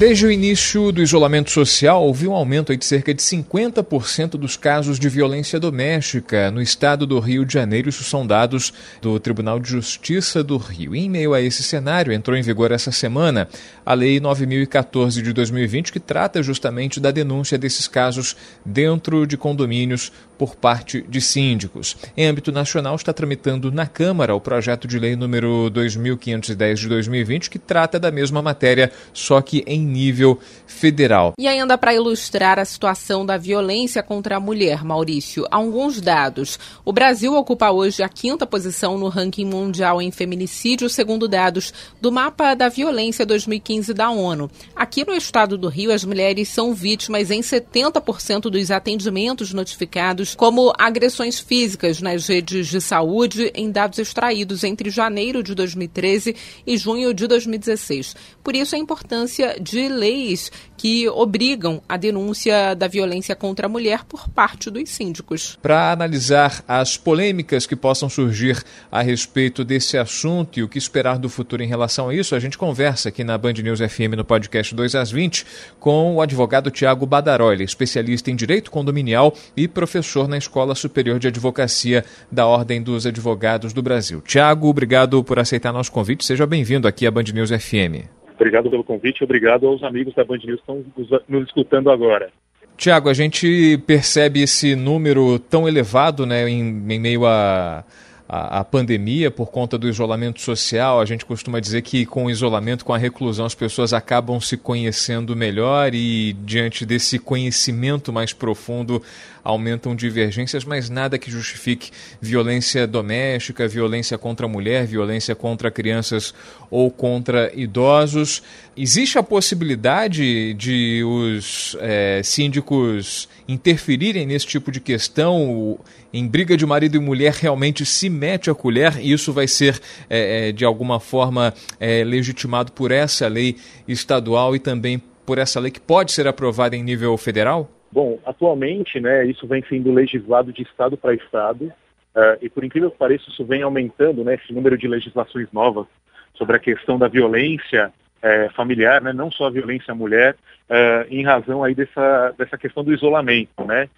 Desde o início do isolamento social, houve um aumento de cerca de 50% dos casos de violência doméstica no estado do Rio de Janeiro. Isso são dados do Tribunal de Justiça do Rio. E em meio a esse cenário, entrou em vigor essa semana a Lei 9014 de 2020, que trata justamente da denúncia desses casos dentro de condomínios por parte de síndicos. Em âmbito nacional, está tramitando na Câmara o projeto de lei número 2510 de 2020, que trata da mesma matéria, só que em nível federal. E ainda para ilustrar a situação da violência contra a mulher, Maurício, alguns dados. O Brasil ocupa hoje a quinta posição no ranking mundial em feminicídio, segundo dados do Mapa da Violência 2015 da ONU. Aqui no estado do Rio, as mulheres são vítimas em 70% dos atendimentos notificados como agressões físicas nas redes de saúde em dados extraídos entre janeiro de 2013 e junho de 2016. Por isso, a importância de leis que obrigam a denúncia da violência contra a mulher por parte dos síndicos. Para analisar as polêmicas que possam surgir a respeito desse assunto e o que esperar do futuro em relação a isso, a gente conversa aqui na Band News FM no podcast 2 às 20 com o advogado Tiago Badaroli, especialista em direito condominial e professor na Escola Superior de Advocacia da Ordem dos Advogados do Brasil. Tiago, obrigado por aceitar nosso convite. Seja bem-vindo aqui à Band News FM. Obrigado pelo convite, obrigado aos amigos da Band News que estão nos escutando agora. Tiago, a gente percebe esse número tão elevado né, em, em meio a a, pandemia, por conta do isolamento social. A gente costuma dizer que com o isolamento, com a reclusão, as pessoas acabam se conhecendo melhor e, diante desse conhecimento mais profundo, aumentam divergências, mas nada que justifique violência doméstica, violência contra a mulher, violência contra crianças ou contra idosos. Existe a possibilidade de os é, síndicos interferirem nesse tipo de questão? Em briga de marido e mulher, realmente se mete a colher e isso vai ser, é, de alguma forma, é, legitimado por essa lei estadual e também por essa lei que pode ser aprovada em nível federal? Bom, atualmente, né, isso vem sendo legislado de estado para estado, uh, e por incrível que pareça, isso vem aumentando, né, esse número de legislações novas sobre a questão da violência é, familiar, né, não só a violência à mulher, é, em razão aí dessa, dessa questão do isolamento, né?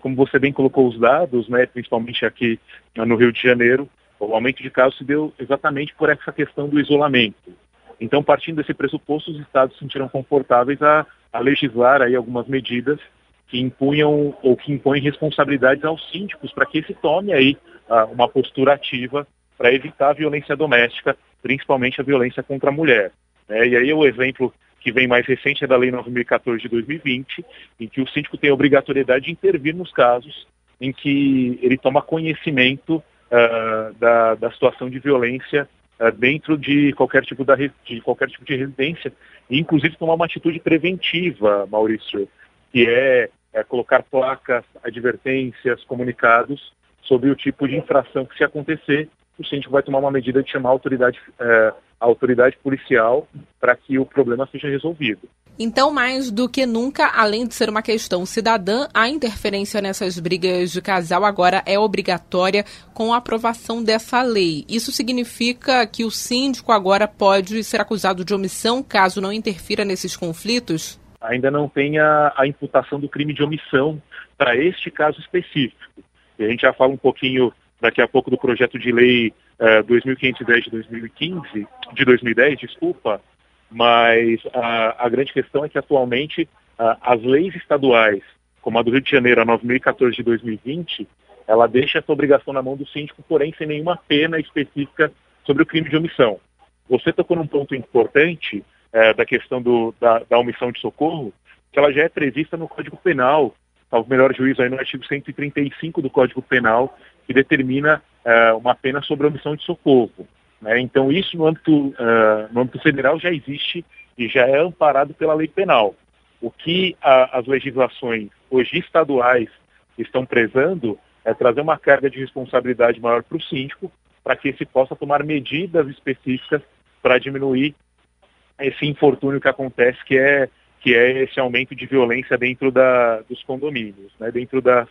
Como você bem colocou os dados, né, principalmente aqui no Rio de Janeiro, o aumento de casos se deu exatamente por essa questão do isolamento. Então, partindo desse pressuposto, os estados se sentiram confortáveis a, a legislar aí algumas medidas que impunham ou que impõem responsabilidades aos síndicos para que se tome aí uh, uma postura ativa para evitar a violência doméstica, principalmente a violência contra a mulher. Né? E aí o exemplo que vem mais recente é da Lei 9014 de 2020, em que o síndico tem a obrigatoriedade de intervir nos casos em que ele toma conhecimento uh, da, da situação de violência uh, dentro de qualquer tipo da, de qualquer tipo de residência, e inclusive tomar uma atitude preventiva, Maurício, que é é, colocar placas, advertências, comunicados sobre o tipo de infração que se acontecer, o síndico vai tomar uma medida de chamar a autoridade, é, a autoridade policial para que o problema seja resolvido. Então, mais do que nunca, além de ser uma questão cidadã, a interferência nessas brigas de casal agora é obrigatória com a aprovação dessa lei. Isso significa que o síndico agora pode ser acusado de omissão caso não interfira nesses conflitos? Ainda não tem a, a imputação do crime de omissão para este caso específico. E a gente já fala um pouquinho daqui a pouco do projeto de lei uh, eh, 2510 de 2015, de 2010, desculpa, mas a, a grande questão é que atualmente uh, as leis estaduais, como a do Rio de Janeiro, a 9014 de 2020, ela deixa essa obrigação na mão do síndico, porém sem nenhuma pena específica sobre o crime de omissão. Você tocou num ponto importante é, da questão do, da, da, omissão de socorro, que ela já é prevista no Código Penal, ao melhor juízo aí no artigo 135 do Código Penal, que determina é, uma pena sobre omissão de socorro. Né? Então isso no âmbito, uh, no âmbito federal já existe e já é amparado pela lei penal. O que a, as legislações hoje estaduais estão prezando é trazer uma carga de responsabilidade maior para o síndico, para que se possa tomar medidas específicas para diminuir esse infortúnio que acontece, que é, que é esse aumento de violência dentro da, dos condomínios, né, dentro da,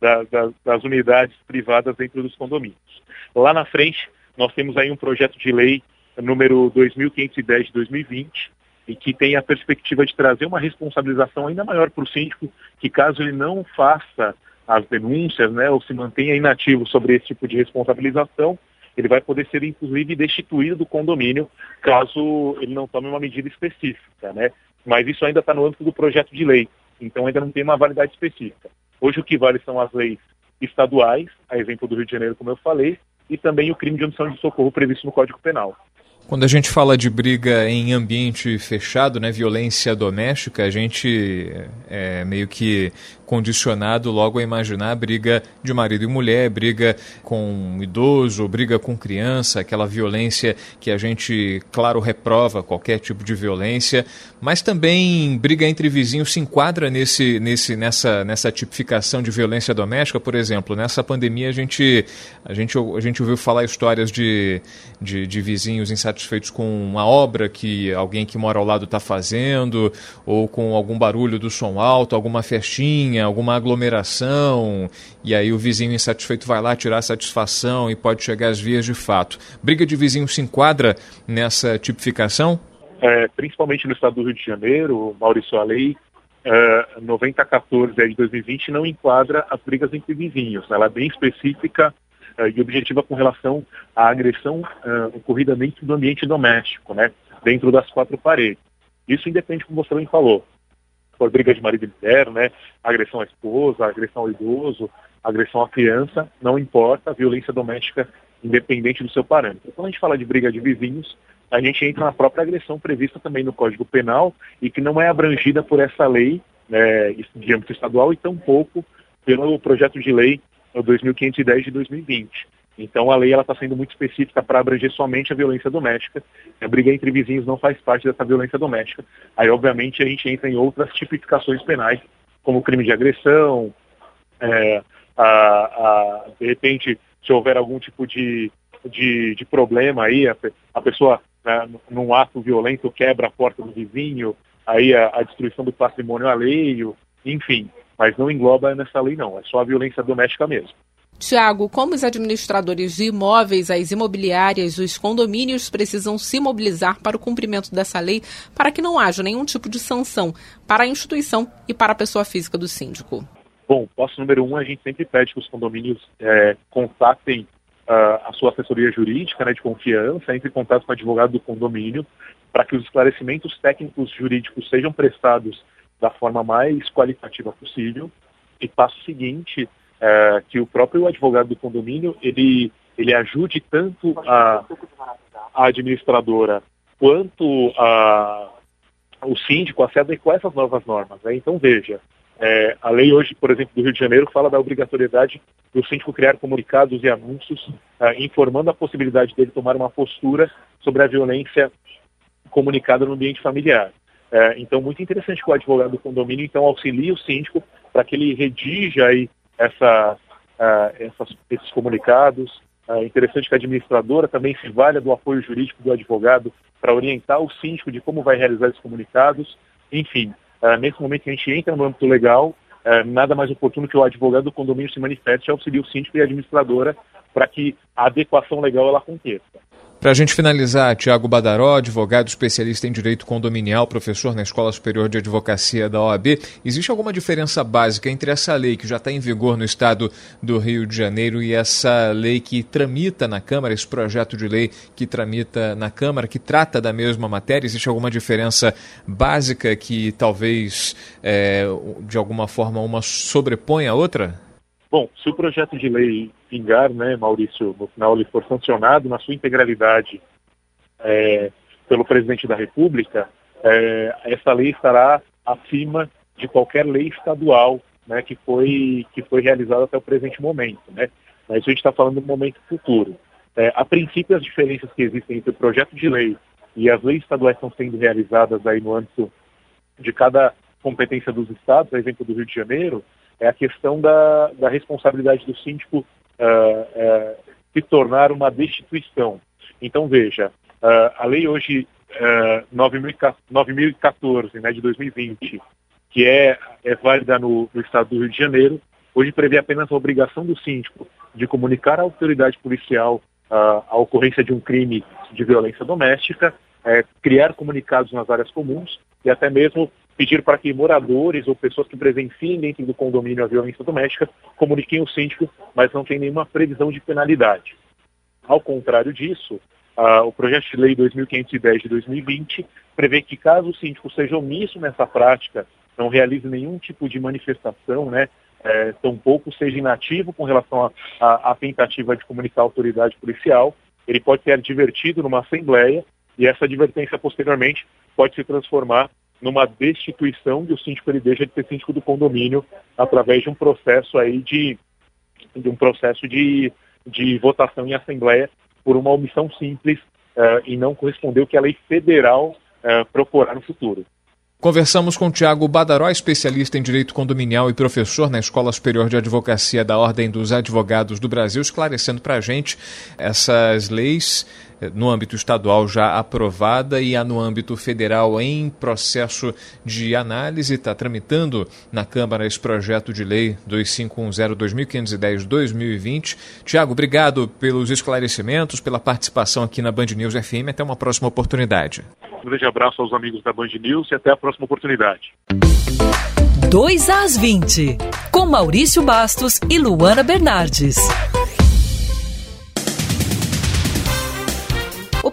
da, da, das unidades privadas dentro dos condomínios. Lá na frente, nós temos aí um projeto de lei número 2510 de 2020, e que tem a perspectiva de trazer uma responsabilização ainda maior para o síndico, que caso ele não faça as denúncias, né, ou se mantenha inativo sobre esse tipo de responsabilização, ele vai poder ser inclusive destituído do condomínio caso ele não tome uma medida específica, né? Mas isso ainda está no âmbito do projeto de lei, então ainda não tem uma validade específica. Hoje o que vale são as leis estaduais, a exemplo do Rio de Janeiro, como eu falei, e também o crime de omissão de socorro previsto no Código Penal. Quando a gente fala de briga em ambiente fechado, né, violência doméstica, a gente é meio que condicionado logo a imaginar briga de marido e mulher, briga com um idoso, briga com criança, aquela violência que a gente, claro, reprova qualquer tipo de violência, mas também briga entre vizinhos se enquadra nesse, nesse, nessa, nessa tipificação de violência doméstica, por exemplo, nessa pandemia a gente, a gente, a gente ouviu falar histórias de, de, de vizinhos insatisfeitos com uma obra que alguém que mora ao lado está fazendo, ou com algum barulho do som alto, alguma festinha, alguma aglomeração, e aí o vizinho insatisfeito vai lá tirar satisfação e pode chegar às vias de fato. Briga de vizinho se enquadra nessa tipificação? É, principalmente no estado do Rio de Janeiro, Maurício, a lei é, 9014 de 2020 não enquadra as brigas entre vizinhos. Ela é bem específica é, e objetiva com relação à agressão é, ocorrida dentro do ambiente doméstico, né, dentro das quatro paredes. Isso independe, como você também falou, for briga de marido e mulher, né, agressão à esposa, agressão ao idoso, agressão à criança, não importa, violência doméstica independente do seu parâmetro. Quando a gente fala de briga de vizinhos, a gente entra na própria agressão prevista também no Código Penal e que não é abrangida por essa lei né, de âmbito estadual e tampouco pelo projeto de lei 2510 de 2020. Então a lei ela está sendo muito específica para abranger somente a violência doméstica. A briga entre vizinhos não faz parte dessa violência doméstica. Aí, obviamente, a gente entra em outras tipificações penais, como crime de agressão, é, a, a, de repente, se houver algum tipo de, de, de problema aí, a, a pessoa, né, num ato violento, quebra a porta do vizinho, aí a, a destruição do patrimônio alheio, enfim. Mas não engloba nessa lei, não. É só a violência doméstica mesmo. Tiago, como os administradores de imóveis, as imobiliárias, os condomínios precisam se mobilizar para o cumprimento dessa lei para que não haja nenhum tipo de sanção para a instituição e para a pessoa física do síndico? Bom, passo número um, a gente sempre pede que os condomínios é, contatem uh, a sua assessoria jurídica né, de confiança, entre em contato com o advogado do condomínio, para que os esclarecimentos técnicos jurídicos sejam prestados da forma mais qualitativa possível. E passo seguinte, é, que o próprio advogado do condomínio ele, ele ajude tanto a, a administradora quanto a, o síndico a se adequar a essas novas normas. Né? Então, veja, é, a lei hoje, por exemplo, do Rio de Janeiro, fala da obrigatoriedade do síndico criar comunicados e anúncios é, informando a possibilidade dele tomar uma postura sobre a violência comunicada no ambiente familiar. É, então, muito interessante que o advogado do condomínio então auxilie o síndico para que ele redija aí essa, uh, essas, esses comunicados. É uh, interessante que a administradora também se valha do apoio jurídico do advogado para orientar o síndico de como vai realizar esses comunicados. Enfim, uh, nesse momento que a gente entra no âmbito legal, nada mais oportuno que o advogado do condomínio se manifeste e auxilie o síndico e a administradora para que a adequação legal ela aconteça. Para a gente finalizar, Tiago Badaró, advogado especialista em direito condominial, professor na Escola Superior de Advocacia da OAB, existe alguma diferença básica entre essa lei que já está em vigor no estado do Rio de Janeiro e essa lei que tramita na Câmara, esse projeto de lei que tramita na Câmara, que trata da mesma matéria? Existe alguma diferença básica que talvez, é, de alguma forma, uma sobrepõe a outra? Bom, se o projeto de lei vingar, né, Maurício, no final ele for sancionado na sua integralidade é, pelo presidente da República, é, essa lei estará acima de qualquer lei estadual né, que, foi, que foi realizada até o presente momento. Né? Mas a gente está falando do momento futuro. É, a princípio, as diferenças que existem entre o projeto de lei e as leis estaduais estão sendo realizadas aí no âmbito de cada competência dos estados, por exemplo, do Rio de Janeiro, é a questão da, da responsabilidade do síndico uh, uh, se tornar uma destituição. Então, veja, uh, a lei hoje uh, 9014, né, de 2020, que é, é válida no, no estado do Rio de Janeiro, hoje prevê apenas a obrigação do síndico de comunicar à autoridade policial uh, a ocorrência de um crime de violência doméstica, é, criar comunicados nas áreas comuns e até mesmo pedir para que moradores ou pessoas que presenciem dentro do condomínio a violência doméstica comuniquem o síndico, mas não tem nenhuma previsão de penalidade. Ao contrário disso, o projeto de lei 2510 de 2020 prevê que caso o síndico seja omisso nessa prática não realize nenhum tipo de manifestação, né, é, tampouco seja inativo com relação à tentativa de comunicar a autoridade policial, ele pode ser advertido numa assembleia e essa advertência posteriormente pode se transformar numa destituição de o síndico ele deixa de ser síndico do condomínio através de um processo aí de, de um processo de, de votação em assembleia por uma omissão simples uh, e não corresponder que a lei federal uh, procurar no futuro. Conversamos com Tiago Badaró, especialista em direito condominial e professor na Escola Superior de Advocacia da Ordem dos Advogados do Brasil, esclarecendo para a gente essas leis no âmbito estadual já aprovada e há no âmbito federal em processo de análise. Está tramitando na Câmara esse projeto de lei 2510-2510-2020. Tiago, obrigado pelos esclarecimentos, pela participação aqui na Band News FM. Até uma próxima oportunidade. Um grande abraço aos amigos da Band News e até a próxima oportunidade. 2 às 20, com Maurício Bastos e Luana Bernardes.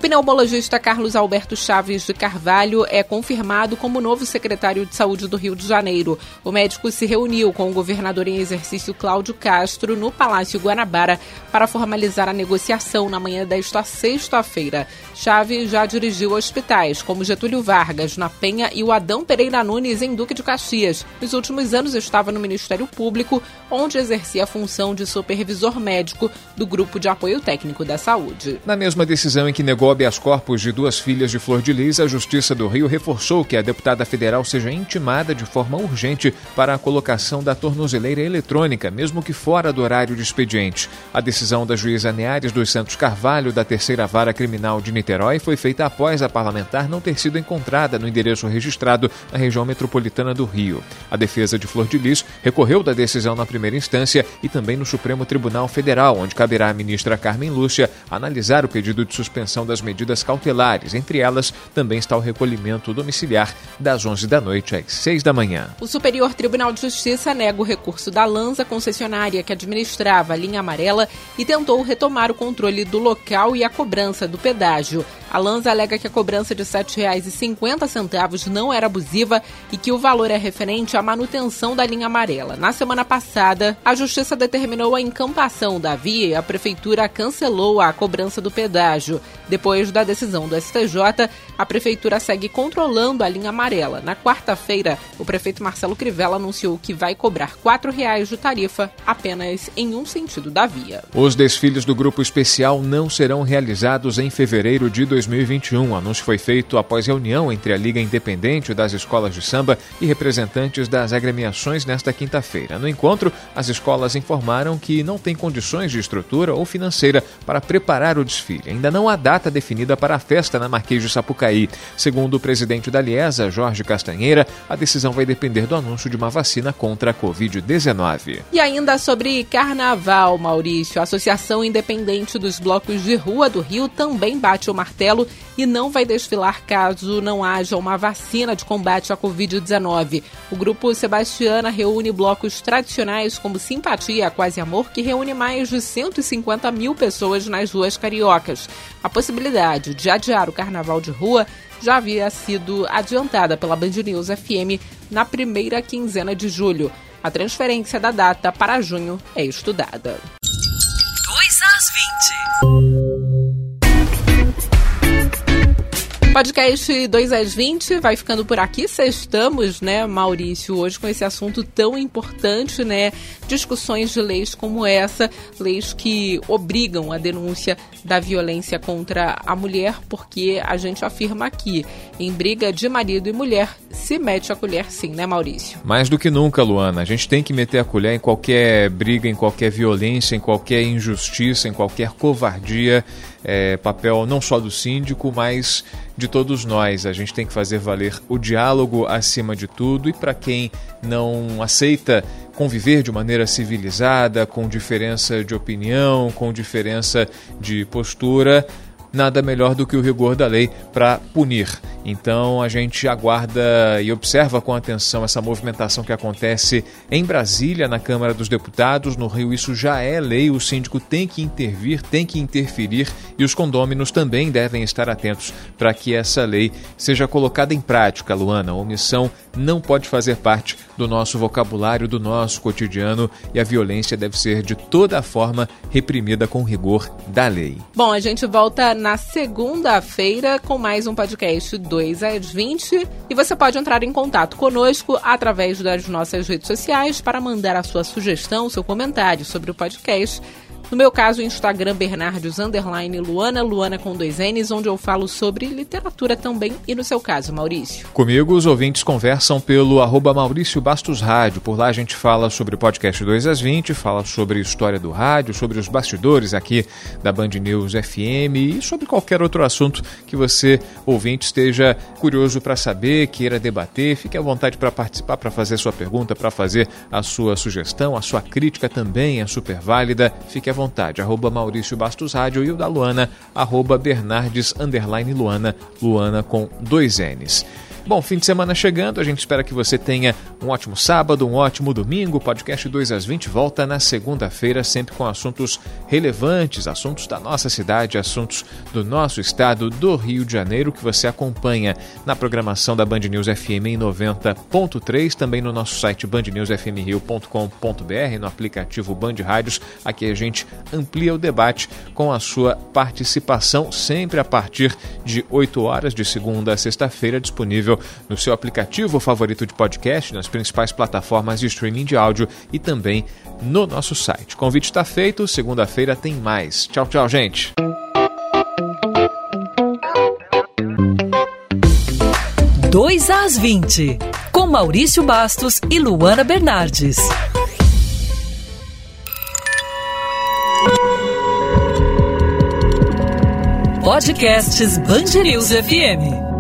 Pneumologista Carlos Alberto Chaves de Carvalho é confirmado como novo secretário de Saúde do Rio de Janeiro. O médico se reuniu com o governador em exercício Cláudio Castro no Palácio Guanabara para formalizar a negociação na manhã desta sexta-feira. Chaves já dirigiu hospitais como Getúlio Vargas, na Penha, e o Adão Pereira Nunes, em Duque de Caxias. Nos últimos anos estava no Ministério Público, onde exercia a função de supervisor médico do Grupo de Apoio Técnico da Saúde. Na mesma decisão em que negou habeas corpus de duas filhas de Flor de Lis, a Justiça do Rio reforçou que a deputada federal seja intimada de forma urgente para a colocação da tornozeleira eletrônica, mesmo que fora do horário de expediente. A decisão da juíza Neares dos Santos Carvalho, da Terceira Vara Criminal de Niterói, foi feita após a parlamentar não ter sido encontrada no endereço registrado na região metropolitana do Rio. A defesa de Flor de Lis recorreu da decisão na primeira instância e também no Supremo Tribunal Federal, onde caberá à ministra Carmen Lúcia analisar o pedido de suspensão das medidas cautelares. Entre elas, também está o recolhimento domiciliar das 11 da noite às 6 da manhã. O Superior Tribunal de Justiça nega o recurso da Lanza, concessionária que administrava a linha amarela, e tentou retomar o controle do local e a cobrança do pedágio. A Lanza alega que a cobrança de R$ 7,50 não era abusiva e que o valor é referente à manutenção da linha amarela. Na semana passada, a Justiça determinou a encampação da via e a Prefeitura cancelou a cobrança do pedágio. Depois da decisão do STJ, a Prefeitura segue controlando a linha amarela. Na quarta-feira, o prefeito Marcelo Crivella anunciou que vai cobrar R$ reais de tarifa apenas em um sentido da via. Os desfiles do Grupo Especial não serão realizados em fevereiro de 2020. 2021. O anúncio foi feito após reunião entre a Liga Independente das Escolas de Samba e representantes das agremiações nesta quinta-feira. No encontro, as escolas informaram que não têm condições de estrutura ou financeira para preparar o desfile. Ainda não há data definida para a festa na Marquês de Sapucaí. Segundo o presidente da Liesa, Jorge Castanheira, a decisão vai depender do anúncio de uma vacina contra a Covid-19. E ainda sobre carnaval, Maurício, a Associação Independente dos Blocos de Rua do Rio também bate o martelo e não vai desfilar caso não haja uma vacina de combate à Covid-19. O grupo Sebastiana reúne blocos tradicionais como Simpatia, Quase Amor, que reúne mais de 150 mil pessoas nas ruas cariocas. A possibilidade de adiar o carnaval de rua já havia sido adiantada pela Band News FM na primeira quinzena de julho. A transferência da data para junho é estudada. 2 às 20. Podcast 2 às 20 vai ficando por aqui. Sextamos, né, Maurício, hoje com esse assunto tão importante, né? Discussões de leis como essa, leis que obrigam a denúncia da violência contra a mulher, porque a gente afirma aqui, em briga de marido e mulher, se mete a colher sim, né, Maurício? Mais do que nunca, Luana. A gente tem que meter a colher em qualquer briga, em qualquer violência, em qualquer injustiça, em qualquer covardia. É, papel não só do síndico, mas de todos nós. A gente tem que fazer valer o diálogo acima de tudo e para quem não aceita conviver de maneira civilizada, com diferença de opinião, com diferença de postura, nada melhor do que o rigor da lei para punir. Então a gente aguarda e observa com atenção essa movimentação que acontece em Brasília, na Câmara dos Deputados. No Rio, isso já é lei, o síndico tem que intervir, tem que interferir e os condôminos também devem estar atentos para que essa lei seja colocada em prática. Luana, a omissão não pode fazer parte do nosso vocabulário, do nosso cotidiano e a violência deve ser de toda forma reprimida com rigor da lei. Bom, a gente volta na segunda-feira com mais um podcast 2 às 20 e você pode entrar em contato conosco através das nossas redes sociais para mandar a sua sugestão, seu comentário sobre o podcast no meu caso, o Instagram Bernardes Underline Luana, Luana com dois N's, onde eu falo sobre literatura também. E no seu caso, Maurício? Comigo, os ouvintes conversam pelo arroba Maurício Bastos Rádio. Por lá a gente fala sobre podcast 2 às 20, fala sobre história do rádio, sobre os bastidores aqui da Band News FM e sobre qualquer outro assunto que você, ouvinte, esteja curioso para saber, queira debater. Fique à vontade para participar, para fazer sua pergunta, para fazer a sua sugestão, a sua crítica também é super válida. Fique à vontade. Arroba Maurício Bastos Rádio e o da Luana, arroba Bernardes Luana, Luana com dois N's. Bom, fim de semana chegando, a gente espera que você tenha um ótimo sábado, um ótimo domingo. O podcast 2 às 20 volta na segunda-feira, sempre com assuntos relevantes, assuntos da nossa cidade, assuntos do nosso estado, do Rio de Janeiro, que você acompanha na programação da Band News FM em 90.3, também no nosso site bandnewsfmrio.com.br, no aplicativo Band Rádios. Aqui a gente amplia o debate com a sua participação, sempre a partir de 8 horas, de segunda a sexta-feira, disponível disponível no seu aplicativo favorito de podcast, nas principais plataformas de streaming de áudio e também no nosso site. Convite está feito, segunda-feira tem mais. Tchau, tchau, gente. Dois às 20, com Maurício Bastos e Luana Bernardes. Podcasts News FM.